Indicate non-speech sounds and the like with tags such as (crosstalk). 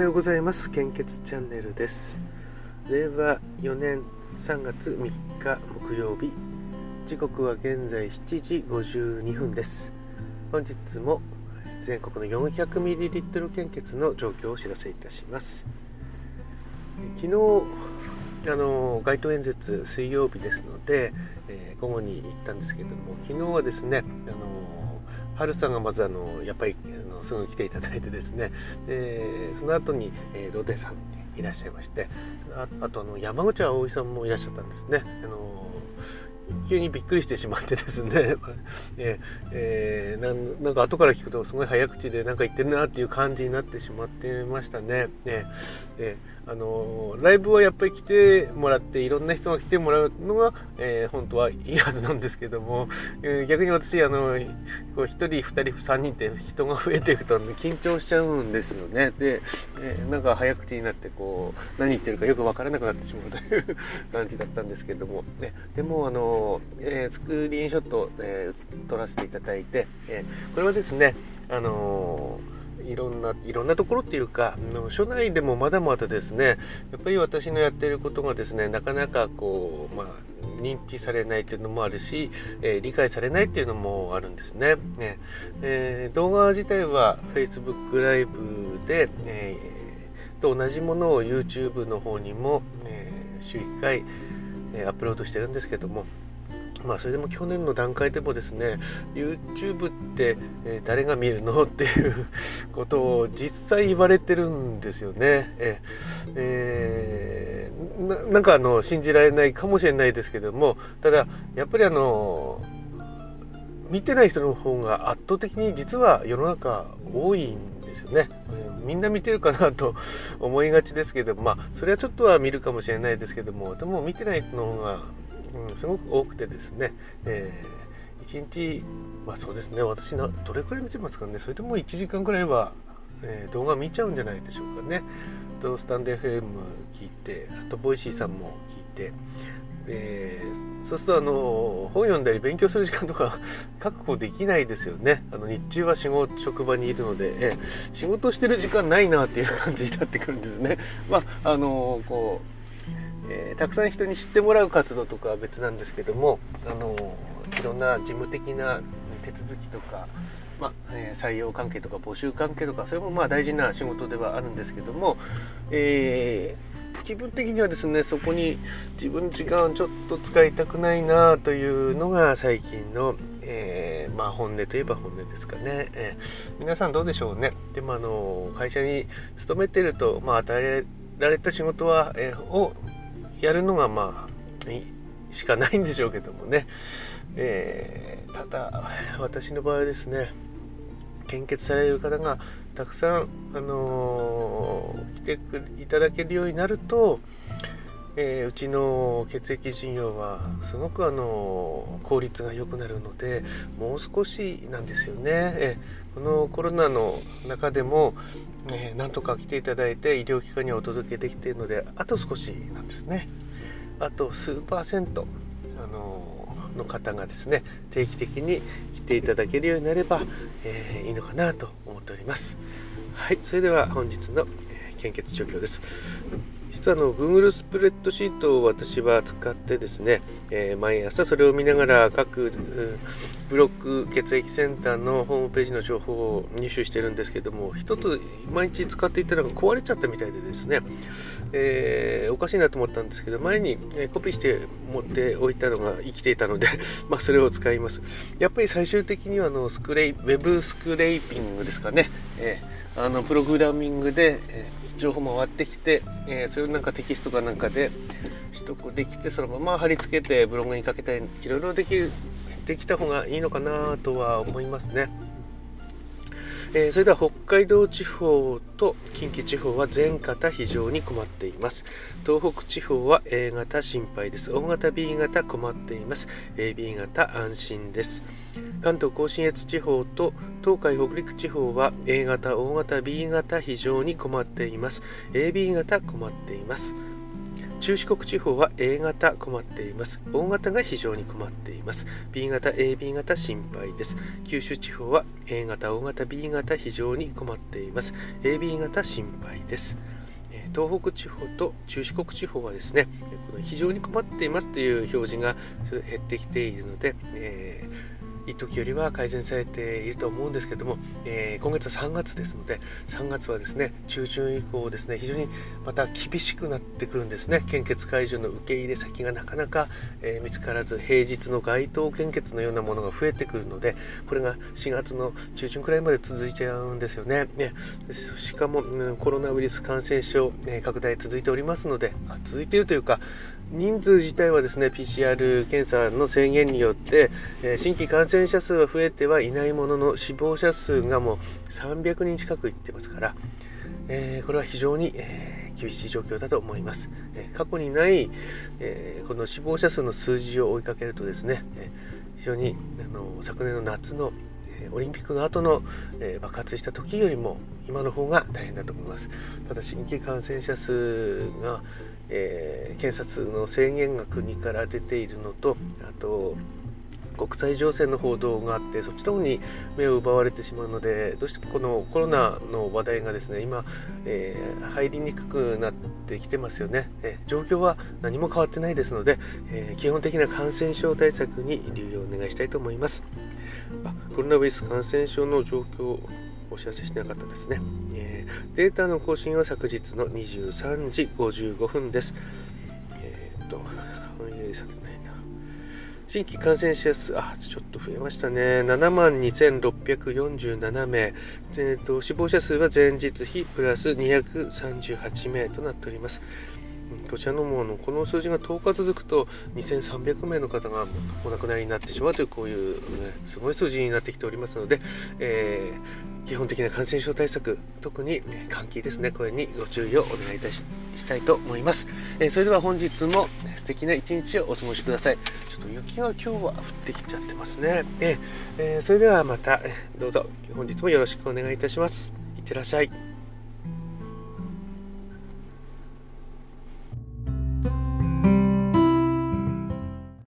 はようございます。献血チャンネルです。令和4年3月3日木曜日。時刻は現在7時52分です。本日も全国の 400ml 献血の状況をお知らせいたします。昨日あの街頭演説水曜日ですので、えー、午後に行ったんですけれども昨日はですねあの春さんがまずあのやっぱりのすぐ来ていただいてですね (laughs) でその後に、えー、ロデさんいらっしゃいましてああとあの山口葵さんもいらっしゃったんですね。あの急にびっくりしてしまってですね、え (laughs) えー、なんか後から聞くとすごい早口で何か言ってるなっていう感じになってしまってましたね。ねえ、あのライブはやっぱり来てもらっていろんな人が来てもらうのが、えー、本当はいいはずなんですけども、えー、逆に私あのこう1人2人3人って人が増えていくと緊張しちゃうんですよね。で、えー、なんか早口になってこう何言ってるかよく分からなくなってしまうという (laughs) 感じだったんですけども、ね、でもあのえー、スクリーンショット、えー、撮らせていただいて、えー、これはですね、あのいろんないろんなところっていうか署内でもまだまだですねやっぱり私のやっていることがですねなかなかこう、まあ、認知されないっていうのもあるし、えー、理解されないっていうのもあるんですね。ねえー、動画自体は Facebook ライブで、えー、と同じものを YouTube の方にも、え週1回、えアップロードしてるんですけどもまあそれでも去年の段階でもですね YouTube って、え、誰が見るのっていうことを実際言われてるんですよね。ええー、なんかあの信じられないかもしれないですけどもただやっぱりあの見てない人の方が圧倒的に実は世の中多いんですよね。みんな見てるかなと思いがちですけどまあそれはちょっとは見るかもしれないですけどもでも見てない人の方がうん、すごく多くてですね、えー、1日まあそうですね私などれくらい見てますかねそれでも1時間くらいは、えー、動画見ちゃうんじゃないでしょうかねとスタンド FM 聞いてあとボイシーさんも聞いてえー、そうするとあの本読んだり勉強する時間とか (laughs) 確保できないですよねあの日中は仕事職場にいるので、えー、仕事してる時間ないなっていう感じになってくるんですね。まああのこうえー、たくさん人に知ってもらう活動とかは別なんですけども、あのいろんな事務的な手続きとか、まえー、採用関係とか募集関係とかそれもまあ大事な仕事ではあるんですけども、えー、気分的にはですねそこに自分の時間をちょっと使いたくないなというのが最近の、えー、まあ、本音といえば本音ですかね、え皆さんどうでしょうね。でもあの会社に勤めてると、まあ、与えられた仕事は、えをやるのがまあしかないんでしょうけどもね、えー、ただ私の場合ですね献血される方がたくさん、あのー、来ていただけるようになると、えー、うちの血液陣容はすごく、あの、効率が良くなるのでもう少しなんですよね。えこのコロナの中でも、えー、なんとか来ていただいて医療機関にお届けできているのであと少しなんですね。あと数パーセント、あの、の方がですね定期的に来ていただけるようになれば、えー、いいのかなと思っております。はいそれでは本日の献血状況です。実はあの Google スプレッドシートを私は使ってですね、えー、毎朝それを見ながら各ブロック血液センターのホームページの情報を入手してるんですけども一つ毎日使っていたのが壊れちゃったみたいでですね、えー、おかしいなと思ったんですけど前に、コピーして持っておいたのが生きていたので (laughs) まあそれを使います。やっぱり最終的にはあのスクレイウェブスクレイピングですかね、えー、あのプログラミングで、えー情報も回ってきて、えー、それをなんかテキストかなんかで取得できてそのまま貼り付けてブログにかけたりいろいろできるできた方がいいのかなとは思いますね。えー、それでは北海道地方と近畿地方は全型非常に困っています。東北地方は A 型心配です。大型 B 型困っています。AB 型安心です。関東甲信越地方と東海北陸地方は A 型大型 B 型非常に困っています。AB 型困っています。中四国地方は A 型困っています。大型が非常に困っています。B 型、AB 型心配です。九州地方は A 型、大型、B 型非常に困っています。AB 型心配です。東北地方と中四国地方はですねこの非常に困っていますという表示が減ってきているので、えー一時よりは改善されていると思うんですけども、えー、今月は3月ですので3月はですね中旬以降ですね非常にまた厳しくなってくるんですね。献血会場の受け入れ先がなかなか、えー、見つからず平日の街頭献血のようなものが増えてくるのでこれが4月の中旬くらいまで続いちゃうんですよね。ねしかも、うん、コロナウイルス感染症、えー、拡大続いておりますので続いているというか人数自体はですね PCR 検査の制限によって、えー、新規感染者数は増えてはいないものの死亡者数がもう300人近くいってますから、えー、これは非常に、えー、厳しい状況だと思います、え過去にない、えこの死亡者数の数字を追いかけるとですね、え非常にあの昨年の夏のオリンピックの後の、え爆発した時よりも今の方が大変だと思います。ただ新規感染者数がえー、検察の制限が国から出ているのとあと国際情勢の報道があってそっちの方に目を奪われてしまうのでどうしてもこのコロナの話題がですね今、えー、入りにくくなってきてますよね、え、状況は何も変わってないですので、えー、基本的な感染症対策に留意をお願いしたいと思います。コロナウイルス感染症の状況をお知らせしなかったですね、えー、データの更新は昨日の23時55分ですえっ、と新規感染者数、あ、ちょっと増えましたね。7万2647名。えーと、死亡者数は前日比プラス238名となっております。こちらのものこの数字が10日続くと2300名の方がお亡くなりになってしまうというこういう、ね、すごい数字になってきておりますので、えー、基本的な感染症対策特に、ね、換気ですねこれにご注意をお願いいたししたいと思います、えー、それでは本日も素敵な一日をお過ごしください。ちょっと雪が今日は降ってきちゃってますね、えー、それではまたどうぞ本日もよろしくお願いいたします。いってらっしゃい。